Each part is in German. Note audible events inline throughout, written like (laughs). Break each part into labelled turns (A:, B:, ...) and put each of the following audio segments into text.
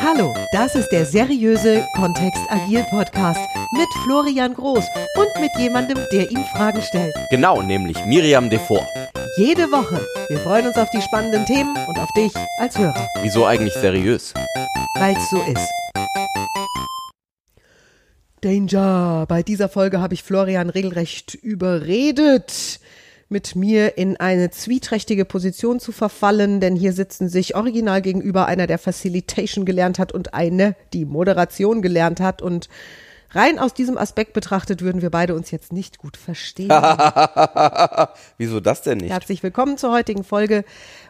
A: Hallo, das ist der seriöse Kontext Agil Podcast mit Florian Groß und mit jemandem, der ihm Fragen stellt.
B: Genau, nämlich Miriam Devor.
A: Jede Woche. Wir freuen uns auf die spannenden Themen und auf dich als Hörer,
B: Wieso eigentlich seriös?
A: weil es so ist. Danger! Bei dieser Folge habe ich Florian regelrecht überredet, mit mir in eine zwieträchtige Position zu verfallen, denn hier sitzen sich original gegenüber einer, der Facilitation gelernt hat und eine, die Moderation gelernt hat und rein aus diesem Aspekt betrachtet würden wir beide uns jetzt nicht gut verstehen. (laughs)
B: Wieso das denn nicht?
A: Herzlich willkommen zur heutigen Folge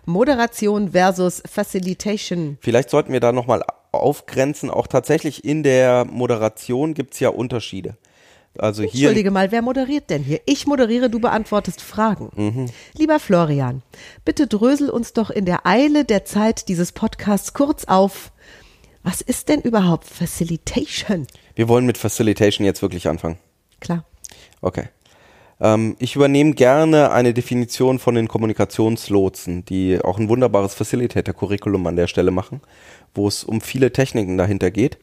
A: Moderation versus Facilitation.
B: Vielleicht sollten wir da nochmal aufgrenzen. Auch tatsächlich in der Moderation gibt's ja Unterschiede. Also hier.
A: Entschuldige mal, wer moderiert denn hier? Ich moderiere, du beantwortest Fragen. Lieber Florian, bitte drösel uns doch in der Eile der Zeit dieses Podcasts kurz auf. Was ist denn überhaupt Facilitation?
B: Wir wollen mit Facilitation jetzt wirklich anfangen.
A: Klar.
B: Okay. Ähm, ich übernehme gerne eine Definition von den Kommunikationslotsen, die auch ein wunderbares Facilitator-Curriculum an der Stelle machen, wo es um viele Techniken dahinter geht.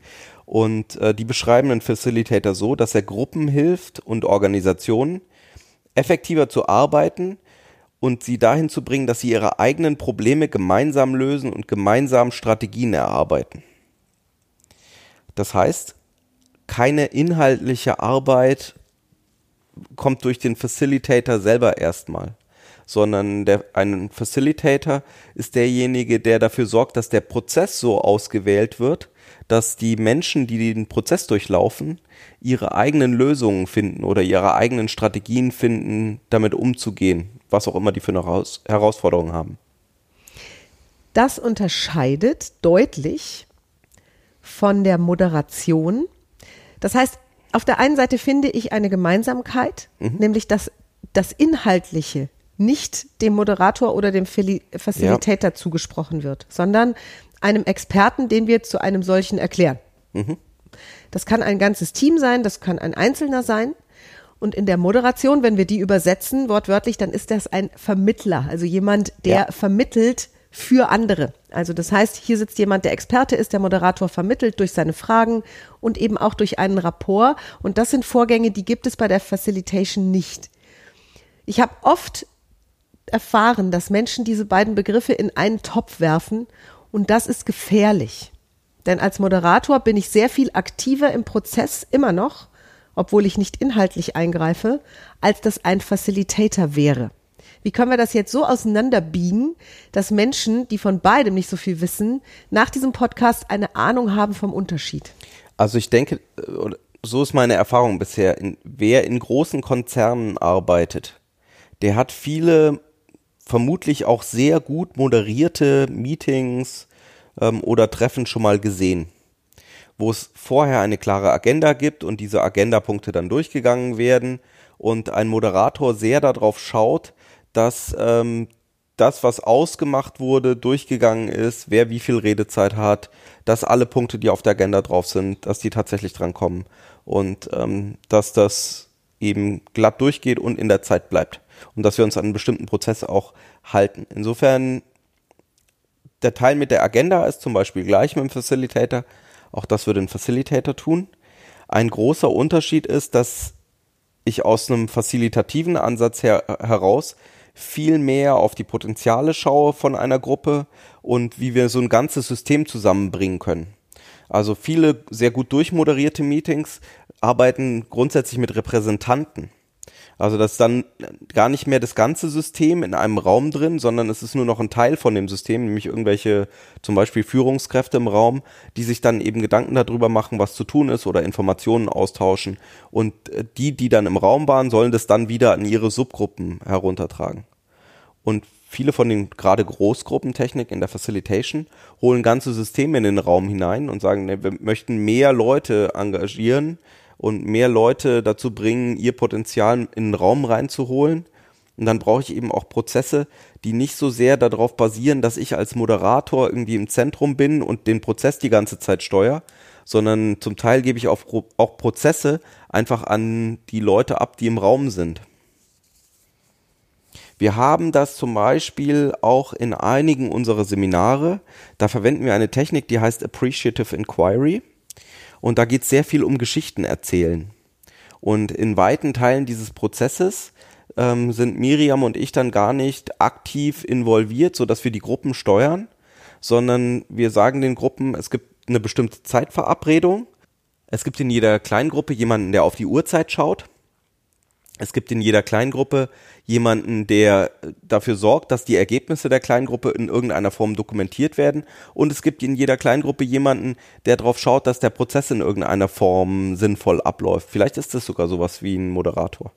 B: Und äh, die beschreiben einen Facilitator so, dass er Gruppen hilft und Organisationen effektiver zu arbeiten und sie dahin zu bringen, dass sie ihre eigenen Probleme gemeinsam lösen und gemeinsam Strategien erarbeiten. Das heißt, keine inhaltliche Arbeit kommt durch den Facilitator selber erstmal, sondern der, ein Facilitator ist derjenige, der dafür sorgt, dass der Prozess so ausgewählt wird, dass die Menschen, die den Prozess durchlaufen, ihre eigenen Lösungen finden oder ihre eigenen Strategien finden, damit umzugehen, was auch immer die für eine Heraus Herausforderung haben.
A: Das unterscheidet deutlich von der Moderation. Das heißt, auf der einen Seite finde ich eine Gemeinsamkeit, nämlich dass das Inhaltliche nicht dem Moderator oder dem Facilitator zugesprochen wird, sondern einem Experten, den wir zu einem solchen erklären. Das kann ein ganzes Team sein, das kann ein Einzelner sein. Und in der Moderation, wenn wir die übersetzen, wortwörtlich, dann ist das ein Vermittler, also jemand, der
B: Ja.
A: vermittelt für andere. Also das heißt, hier sitzt jemand, der Experte ist, der Moderator vermittelt durch seine Fragen und eben auch durch einen Rapport. Und das sind Vorgänge, die gibt es bei der Facilitation nicht. Ich habe oft erfahren, dass Menschen diese beiden Begriffe in einen Topf werfen und das ist gefährlich. Denn als Moderator bin ich sehr viel aktiver im Prozess immer noch, obwohl ich nicht inhaltlich eingreife, als das ein Facilitator wäre. Wie können wir das jetzt so auseinanderbiegen, dass Menschen, die von beidem nicht so viel wissen, nach diesem Podcast eine Ahnung haben vom Unterschied?
B: Also ich denke, äh, so ist meine Erfahrung bisher, wer in großen Konzernen arbeitet, der hat viele vermutlich auch sehr gut moderierte Meetings ähm, oder Treffen schon mal gesehen, wo es vorher eine klare Agenda gibt und diese Agendapunkte dann durchgegangen werden und ein Moderator sehr darauf schaut, dass ähm, das, was ausgemacht wurde, durchgegangen ist, wer wie viel Redezeit hat, dass alle Punkte, die auf der Agenda drauf sind, dass die tatsächlich drankommen und ähm, dass das eben glatt durchgeht und in der Zeit bleibt und dass wir uns an einen bestimmten Prozess auch halten. Insofern der Teil mit der Agenda ist zum Beispiel gleich mit dem Facilitator. Auch das würde ein Facilitator tun. Ein großer Unterschied ist, dass ich aus einem facilitativen Ansatz her, heraus viel mehr auf die Potenziale schaue von einer Gruppe und wie wir so ein ganzes System zusammenbringen können. Also viele sehr gut durchmoderierte Meetings arbeiten grundsätzlich mit Repräsentanten. Also das ist dann gar nicht mehr das ganze System in einem Raum drin, sondern es ist nur noch ein Teil von dem System, nämlich irgendwelche zum Beispiel Führungskräfte im Raum, die sich dann eben Gedanken darüber machen, was zu tun ist oder Informationen austauschen. Und äh, die, die dann im Raum waren, sollen das dann wieder an ihre Subgruppen heruntertragen. Und viele von den gerade Großgruppentechnik in der Facilitation holen ganze Systeme in den Raum hinein und sagen, ne, wir möchten mehr Leute engagieren und mehr Leute dazu bringen, ihr Potenzial in den Raum reinzuholen. Und dann brauche ich eben auch Prozesse, die nicht so sehr darauf basieren, dass ich als Moderator irgendwie im Zentrum bin und den Prozess die ganze Zeit steuere, sondern zum Teil gebe ich auch, Prozesse einfach an die Leute ab, die im Raum sind. Wir haben das zum Beispiel auch in einigen unserer Seminare. Da verwenden wir eine Technik, die heißt Appreciative Inquiry. Und da geht es sehr viel um Geschichten erzählen. Und in weiten Teilen dieses Prozesses ähm, sind Miriam und ich dann gar nicht aktiv involviert, so dass wir die Gruppen steuern, sondern wir sagen den Gruppen, es gibt eine bestimmte Zeitverabredung. Es gibt in jeder Kleingruppe jemanden, der auf die Uhrzeit schaut. Es gibt in jeder Kleingruppe jemanden, der dafür sorgt, dass die Ergebnisse der Kleingruppe in irgendeiner Form dokumentiert werden. Und es gibt in jeder Kleingruppe jemanden, der darauf schaut, dass der Prozess in irgendeiner Form sinnvoll abläuft. Vielleicht ist das sogar sowas wie ein Moderator.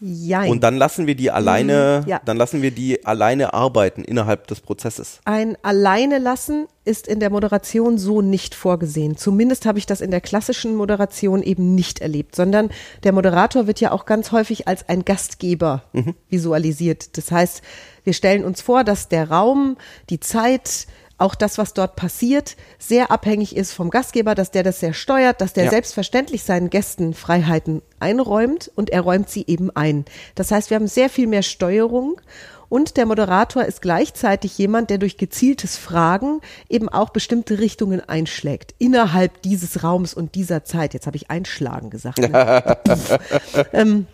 A: Jein.
B: Und dann lassen wir die alleine,
A: Mm, ja.
B: dann lassen wir die alleine arbeiten innerhalb des Prozesses.
A: Ein Alleine lassen ist in der Moderation so nicht vorgesehen. Zumindest habe ich das in der klassischen Moderation eben nicht erlebt, sondern der Moderator wird ja auch ganz häufig als ein Gastgeber visualisiert. Das heißt, wir stellen uns vor, dass der Raum, die Zeit, auch das, was dort passiert, sehr abhängig ist vom Gastgeber, dass der das sehr steuert, dass der
B: Ja.
A: selbstverständlich seinen Gästen Freiheiten einräumt und er räumt sie eben ein. Das heißt, wir haben sehr viel mehr Steuerung und der Moderator ist gleichzeitig jemand, der durch gezieltes Fragen eben auch bestimmte Richtungen einschlägt innerhalb dieses Raums und dieser Zeit. Jetzt habe ich einschlagen gesagt. Ne? (laughs) ähm,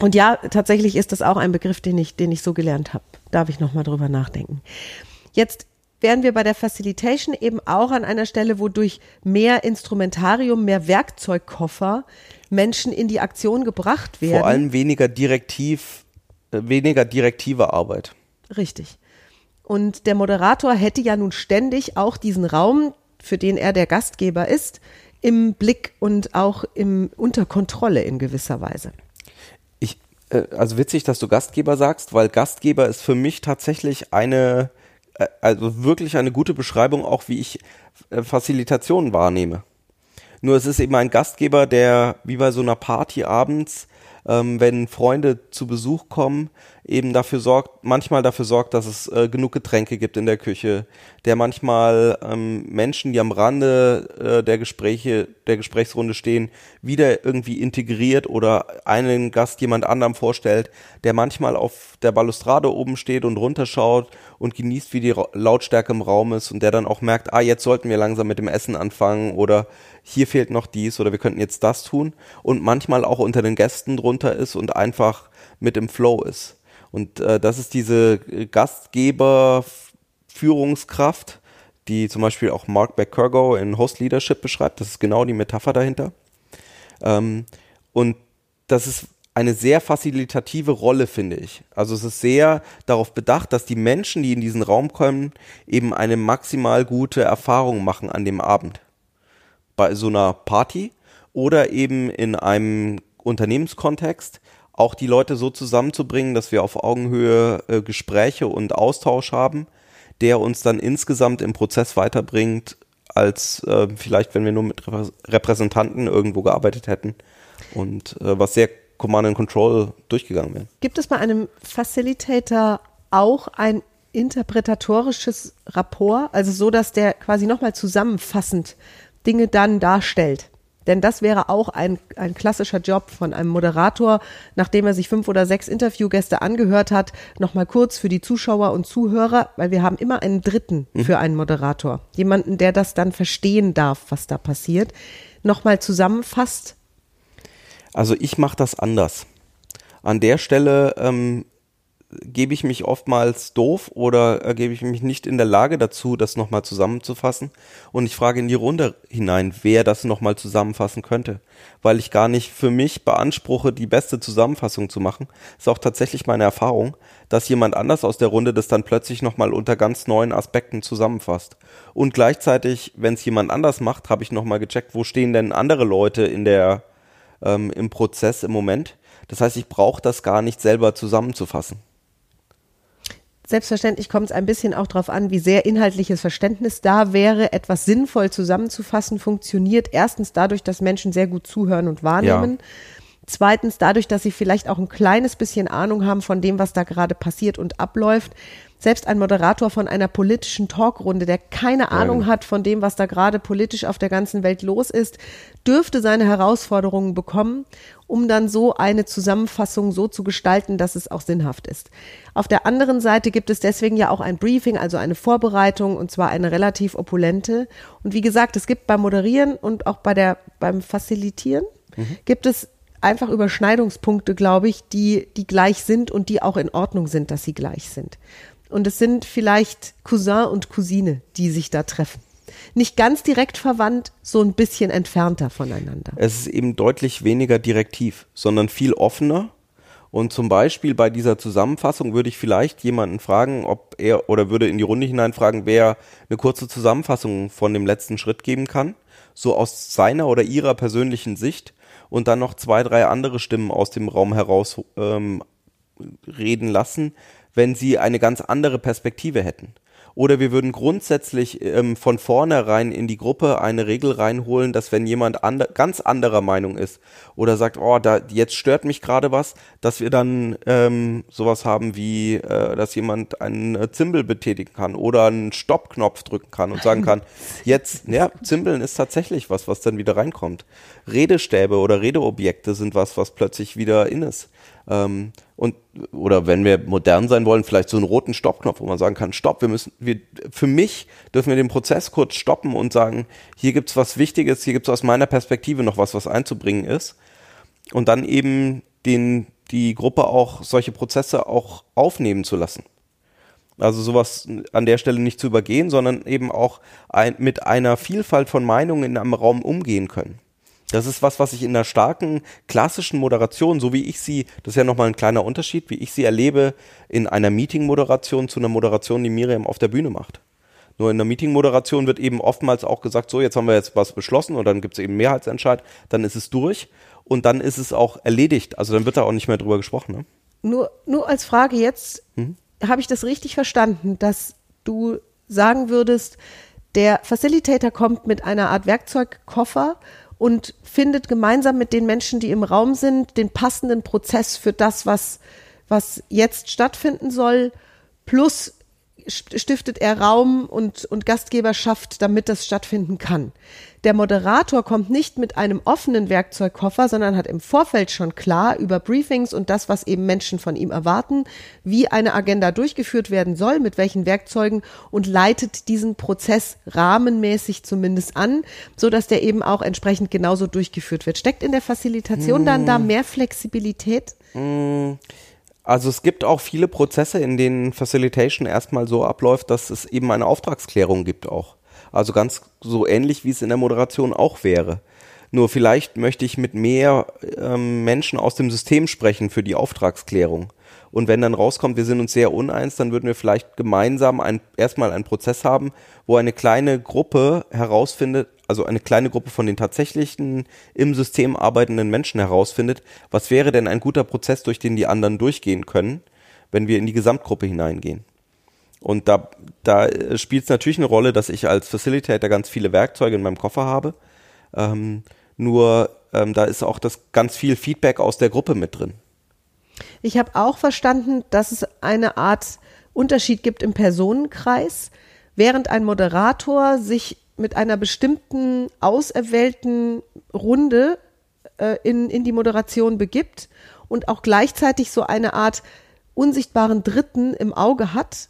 A: und ja, tatsächlich ist das auch ein Begriff, den ich, den ich so gelernt habe. Darf ich noch mal drüber nachdenken. Jetzt wären wir bei der Facilitation eben auch an einer Stelle, wo durch mehr Instrumentarium, mehr Werkzeugkoffer Menschen in die Aktion gebracht werden.
B: Vor allem weniger direktiv, äh, weniger direktive Arbeit.
A: Richtig. Und der Moderator hätte ja nun ständig auch diesen Raum, für den er der Gastgeber ist, im Blick und auch im, unter Kontrolle in gewisser Weise.
B: Ich, äh, also witzig, dass du Gastgeber sagst, weil Gastgeber ist für mich tatsächlich eine, also wirklich eine gute Beschreibung, auch wie ich äh, wahrnehme. Nur es ist eben ein Gastgeber, der wie bei so einer Party abends, ähm, wenn Freunde zu Besuch kommen, eben dafür sorgt, manchmal dafür sorgt, dass es äh, genug Getränke gibt in der Küche, der manchmal ähm, Menschen, die am Rande äh, der Gespräche, der Gesprächsrunde stehen, wieder irgendwie integriert oder einen Gast jemand anderem vorstellt, der manchmal auf der Balustrade oben steht und runterschaut und genießt, wie die Ra Lautstärke im Raum ist und der dann auch merkt, ah, jetzt sollten wir langsam mit dem Essen anfangen oder hier fehlt noch dies oder wir könnten jetzt das tun. Und manchmal auch unter den Gästen drunter ist und einfach mit im Flow ist. Und äh, das ist diese Gastgeber-Führungskraft, die zum Beispiel auch Mark McCurgo in Host Leadership beschreibt. Das ist genau die Metapher dahinter. Ähm, und das ist eine sehr facilitative Rolle, finde ich. Also es ist sehr darauf bedacht, dass die Menschen, die in diesen Raum kommen, eben eine maximal gute Erfahrung machen an dem Abend. Bei so einer Party oder eben in einem Unternehmenskontext auch die Leute so zusammenzubringen, dass wir auf Augenhöhe äh, Gespräche und Austausch haben, der uns dann insgesamt im Prozess weiterbringt, als äh, vielleicht, wenn wir nur mit Reprä Repräsentanten irgendwo gearbeitet hätten und äh, was sehr Command and Control durchgegangen wäre.
A: Gibt es bei einem Facilitator auch ein interpretatorisches Rapport, also so, dass der quasi nochmal zusammenfassend Dinge dann darstellt? Denn das wäre auch ein, ein klassischer Job von einem Moderator, nachdem er sich fünf oder sechs Interviewgäste angehört hat, nochmal kurz für die Zuschauer und Zuhörer, weil wir haben immer einen Dritten für einen Moderator. Jemanden, der das dann verstehen darf, was da passiert, nochmal zusammenfasst.
B: Also ich mache das anders. An der Stelle ähm, gebe ich mich oftmals doof oder äh, gebe ich mich nicht in der Lage dazu, das nochmal zusammenzufassen. Und ich frage in die Runde hinein, wer das nochmal zusammenfassen könnte. Weil ich gar nicht für mich beanspruche, die beste Zusammenfassung zu machen. Ist auch tatsächlich meine Erfahrung, dass jemand anders aus der Runde das dann plötzlich nochmal unter ganz neuen Aspekten zusammenfasst. Und gleichzeitig, wenn es jemand anders macht, habe ich nochmal gecheckt, wo stehen denn andere Leute in der, ähm, im Prozess im Moment. Das heißt, ich brauche das gar nicht selber zusammenzufassen.
A: Selbstverständlich kommt es ein bisschen auch darauf an, wie sehr inhaltliches Verständnis da wäre. Etwas sinnvoll zusammenzufassen funktioniert erstens dadurch, dass Menschen sehr gut zuhören und wahrnehmen. Ja. Zweitens dadurch, dass sie vielleicht auch ein kleines bisschen Ahnung haben von dem, was da gerade passiert und abläuft. Selbst ein Moderator von einer politischen Talkrunde, der keine Ahnung ja. hat von dem, was da gerade politisch auf der ganzen Welt los ist, dürfte seine Herausforderungen bekommen. um dann so eine Zusammenfassung so zu gestalten, dass es auch sinnhaft ist. Auf der anderen Seite gibt es deswegen ja auch ein Briefing, also eine Vorbereitung und zwar eine relativ opulente. Und wie gesagt, es gibt beim Moderieren und auch bei der, beim Facilitieren mhm. gibt es einfach Überschneidungspunkte, glaube ich, die, die gleich sind und die auch in Ordnung sind, dass sie gleich sind. Und es sind vielleicht Cousin und Cousine, die sich da treffen. Nicht ganz direkt verwandt, so ein bisschen entfernter voneinander.
B: Es ist eben deutlich weniger direktiv, sondern viel offener. Und zum Beispiel bei dieser Zusammenfassung würde ich vielleicht jemanden fragen, ob er oder würde in die Runde hinein fragen, wer eine kurze Zusammenfassung von dem letzten Schritt geben kann, so aus seiner oder ihrer persönlichen Sicht und dann noch zwei, drei andere Stimmen aus dem Raum heraus ähm, reden lassen, wenn sie eine ganz andere Perspektive hätten. Oder wir würden grundsätzlich ähm, von vornherein in die Gruppe eine Regel reinholen, dass wenn jemand andre, ganz anderer Meinung ist oder sagt, oh, da jetzt stört mich gerade was, dass wir dann ähm, sowas haben wie, äh, dass jemand einen äh, Zimbel betätigen kann oder einen Stoppknopf drücken kann und sagen kann, (laughs) jetzt, ja, Zimbeln ist tatsächlich was, was dann wieder reinkommt. Redestäbe oder Redeobjekte sind was, was plötzlich wieder in ist. Ähm, und oder wenn wir modern sein wollen, vielleicht so einen roten Stoppknopf, wo man sagen kann, stopp, wir müssen, wir, für mich dürfen wir den Prozess kurz stoppen und sagen, hier gibt's was Wichtiges, hier gibt's aus meiner Perspektive noch was, was einzubringen ist. Und dann eben den, die Gruppe auch solche Prozesse auch aufnehmen zu lassen. Also sowas an der Stelle nicht zu übergehen, sondern eben auch ein, mit einer Vielfalt von Meinungen in einem Raum umgehen können. Das ist was, was ich in einer starken klassischen Moderation, so wie ich sie, das ist ja nochmal ein kleiner Unterschied, wie ich sie erlebe in einer Meeting-Moderation zu einer Moderation, die Miriam auf der Bühne macht. Nur in der Meeting-Moderation wird eben oftmals auch gesagt, so, jetzt haben wir jetzt was beschlossen und dann gibt es eben Mehrheitsentscheid, dann ist es durch und dann ist es auch erledigt. Also dann wird da auch nicht mehr drüber gesprochen. Ne?
A: Nur, nur als Frage jetzt, mhm. habe ich das richtig verstanden, dass du sagen würdest, der Facilitator kommt mit einer Art Werkzeugkoffer und findet gemeinsam mit den Menschen, die im Raum sind, den passenden Prozess für das, was, was jetzt stattfinden soll, plus stiftet er Raum und, und Gastgeberschaft, damit das stattfinden kann. Der Moderator kommt nicht mit einem offenen Werkzeugkoffer, sondern hat im Vorfeld schon klar über Briefings und das, was eben Menschen von ihm erwarten, wie eine Agenda durchgeführt werden soll, mit welchen Werkzeugen und leitet diesen Prozess rahmenmäßig zumindest an, so dass der eben auch entsprechend genauso durchgeführt wird. Steckt in der Facilitation mm. dann da mehr Flexibilität?
B: Mm. Also es gibt auch viele Prozesse, in denen Facilitation erstmal so abläuft, dass es eben eine Auftragsklärung gibt auch. Also ganz so ähnlich, wie es in der Moderation auch wäre. Nur vielleicht möchte ich mit mehr ähm, Menschen aus dem System sprechen für die Auftragsklärung. Und wenn dann rauskommt, wir sind uns sehr uneins, dann würden wir vielleicht gemeinsam ein, erstmal einen Prozess haben, wo eine kleine Gruppe herausfindet, also eine kleine Gruppe von den tatsächlichen im System arbeitenden Menschen herausfindet, was wäre denn ein guter Prozess, durch den die anderen durchgehen können, wenn wir in die Gesamtgruppe hineingehen. Und da, da spielt es natürlich eine Rolle, dass ich als Facilitator ganz viele Werkzeuge in meinem Koffer habe. Ähm, nur ähm, da ist auch das ganz viel Feedback aus der Gruppe mit drin.
A: Ich habe auch verstanden, dass es eine Art Unterschied gibt im Personenkreis. Während ein Moderator sich mit einer bestimmten auserwählten Runde äh, in, in die Moderation begibt und auch gleichzeitig so eine Art unsichtbaren Dritten im Auge hat,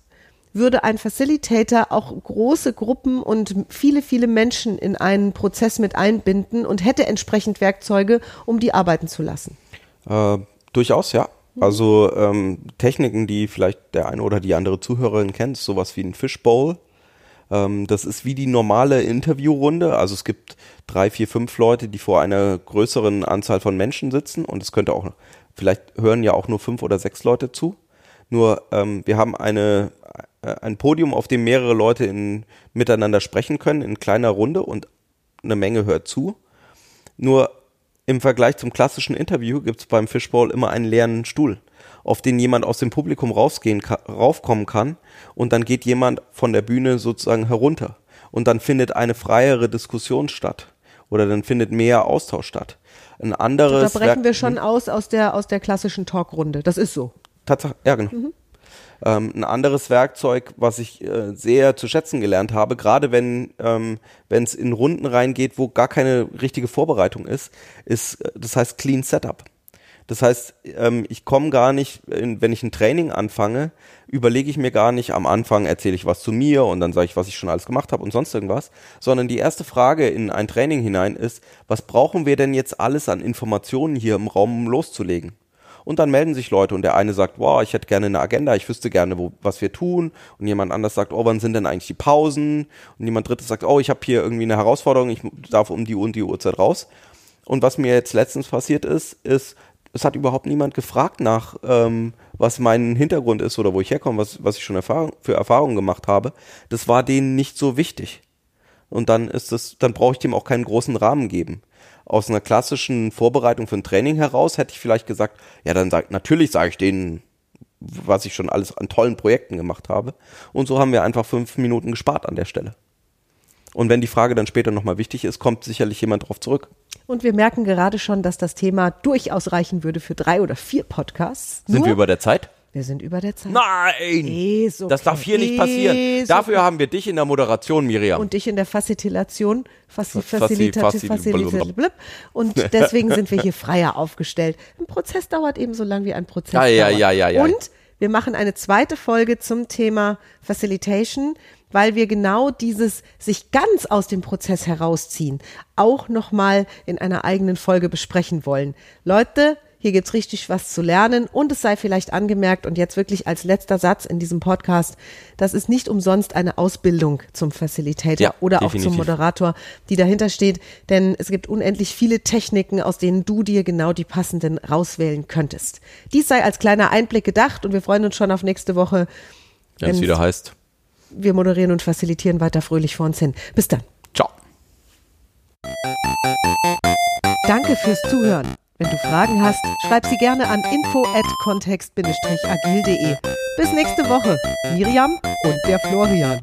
A: würde ein Facilitator auch große Gruppen und viele, viele Menschen in einen Prozess mit einbinden und hätte entsprechend Werkzeuge, um die arbeiten zu lassen.
B: Äh, durchaus, ja. Also ähm, Techniken, die vielleicht der eine oder die andere Zuhörerin kennt, sowas wie ein Fishbowl. Ähm, das ist wie die normale Interviewrunde. Also es gibt drei, vier, fünf Leute, die vor einer größeren Anzahl von Menschen sitzen und es könnte auch, vielleicht hören ja auch nur fünf oder sechs Leute zu. Nur ähm, wir haben eine, äh, ein Podium, auf dem mehrere Leute in, miteinander sprechen können, in kleiner Runde und eine Menge hört zu. Nur im Vergleich zum klassischen Interview gibt es beim Fishbowl immer einen leeren Stuhl, auf den jemand aus dem Publikum rausgehen raufkommen kann und dann geht jemand von der Bühne sozusagen herunter und dann findet eine freiere Diskussion statt oder dann findet mehr Austausch statt. Ein anderes
A: da brechen wir schon aus aus der aus der klassischen Talkrunde. Das ist so.
B: Tatsache, ja genau. Mhm. Ähm, ein anderes Werkzeug, was ich äh, sehr zu schätzen gelernt habe, gerade wenn ähm, es in Runden reingeht, wo gar keine richtige Vorbereitung ist, ist, äh, das heißt Clean Setup. Das heißt, ähm, ich komme gar nicht, wenn ich ein Training anfange, überlege ich mir gar nicht, am Anfang erzähle ich was zu mir und dann sage ich, was ich schon alles gemacht habe und sonst irgendwas, sondern die erste Frage in ein Training hinein ist, was brauchen wir denn jetzt alles an Informationen hier im Raum, um loszulegen? Und dann melden sich Leute und der eine sagt, wow, ich hätte gerne eine Agenda, ich wüsste gerne, wo, was wir tun. Und jemand anders sagt, oh, wann sind denn eigentlich die Pausen? Und jemand drittes sagt, oh, ich habe hier irgendwie eine Herausforderung, ich darf um die und die Uhrzeit raus. Und was mir jetzt letztens passiert ist, ist, es hat überhaupt niemand gefragt nach, ähm, was mein Hintergrund ist oder wo ich herkomme, was, was ich schon Erfahrung, für Erfahrungen gemacht habe. Das war denen nicht so wichtig. Und dann ist es, dann brauche ich dem auch keinen großen Rahmen geben. Aus einer klassischen Vorbereitung für ein Training heraus hätte ich vielleicht gesagt, ja, dann sag, natürlich sage ich denen, was ich schon alles an tollen Projekten gemacht habe. Und so haben wir einfach fünf Minuten gespart an der Stelle. Und wenn die Frage dann später nochmal wichtig ist, kommt sicherlich jemand darauf zurück.
A: Und wir merken gerade schon, dass das Thema durchaus reichen würde für drei oder vier Podcasts.
B: Sind
A: Nur,
B: wir über der Zeit?
A: wir sind über der Zeit.
B: Nein!
A: Ist okay.
B: Das darf hier nicht passieren.
A: Ist
B: Dafür
A: okay.
B: haben wir dich in der Moderation, Miriam.
A: und dich in der Facilitation, Faci- Facilitative, und (laughs) deswegen sind wir hier freier aufgestellt. Ein Prozess dauert ebenso lang wie ein Prozess
B: Ja, ja,
A: dauert.
B: ja, ja, ja.
A: Und wir machen eine zweite Folge zum Thema Facilitation, weil wir genau dieses sich ganz aus dem Prozess herausziehen auch nochmal in einer eigenen Folge besprechen wollen. Leute, hier gibt's richtig was zu lernen und es sei vielleicht angemerkt und jetzt wirklich als letzter Satz in diesem Podcast, das ist nicht umsonst eine Ausbildung zum Facilitator
B: Ja,
A: oder auch
B: definitiv.
A: zum Moderator, die dahinter steht, denn es gibt unendlich viele Techniken, aus denen du dir genau die passenden rauswählen könntest. Dies sei als kleiner Einblick gedacht und wir freuen uns schon auf nächste Woche.
B: Wenn es wieder heißt.
A: Wir moderieren und facilitieren weiter fröhlich vor uns hin. Bis dann.
B: Ciao.
A: Danke fürs Zuhören. Wenn du Fragen hast, schreib sie gerne an info at kontext-agil.de. Bis nächste Woche. Miriam und der Florian.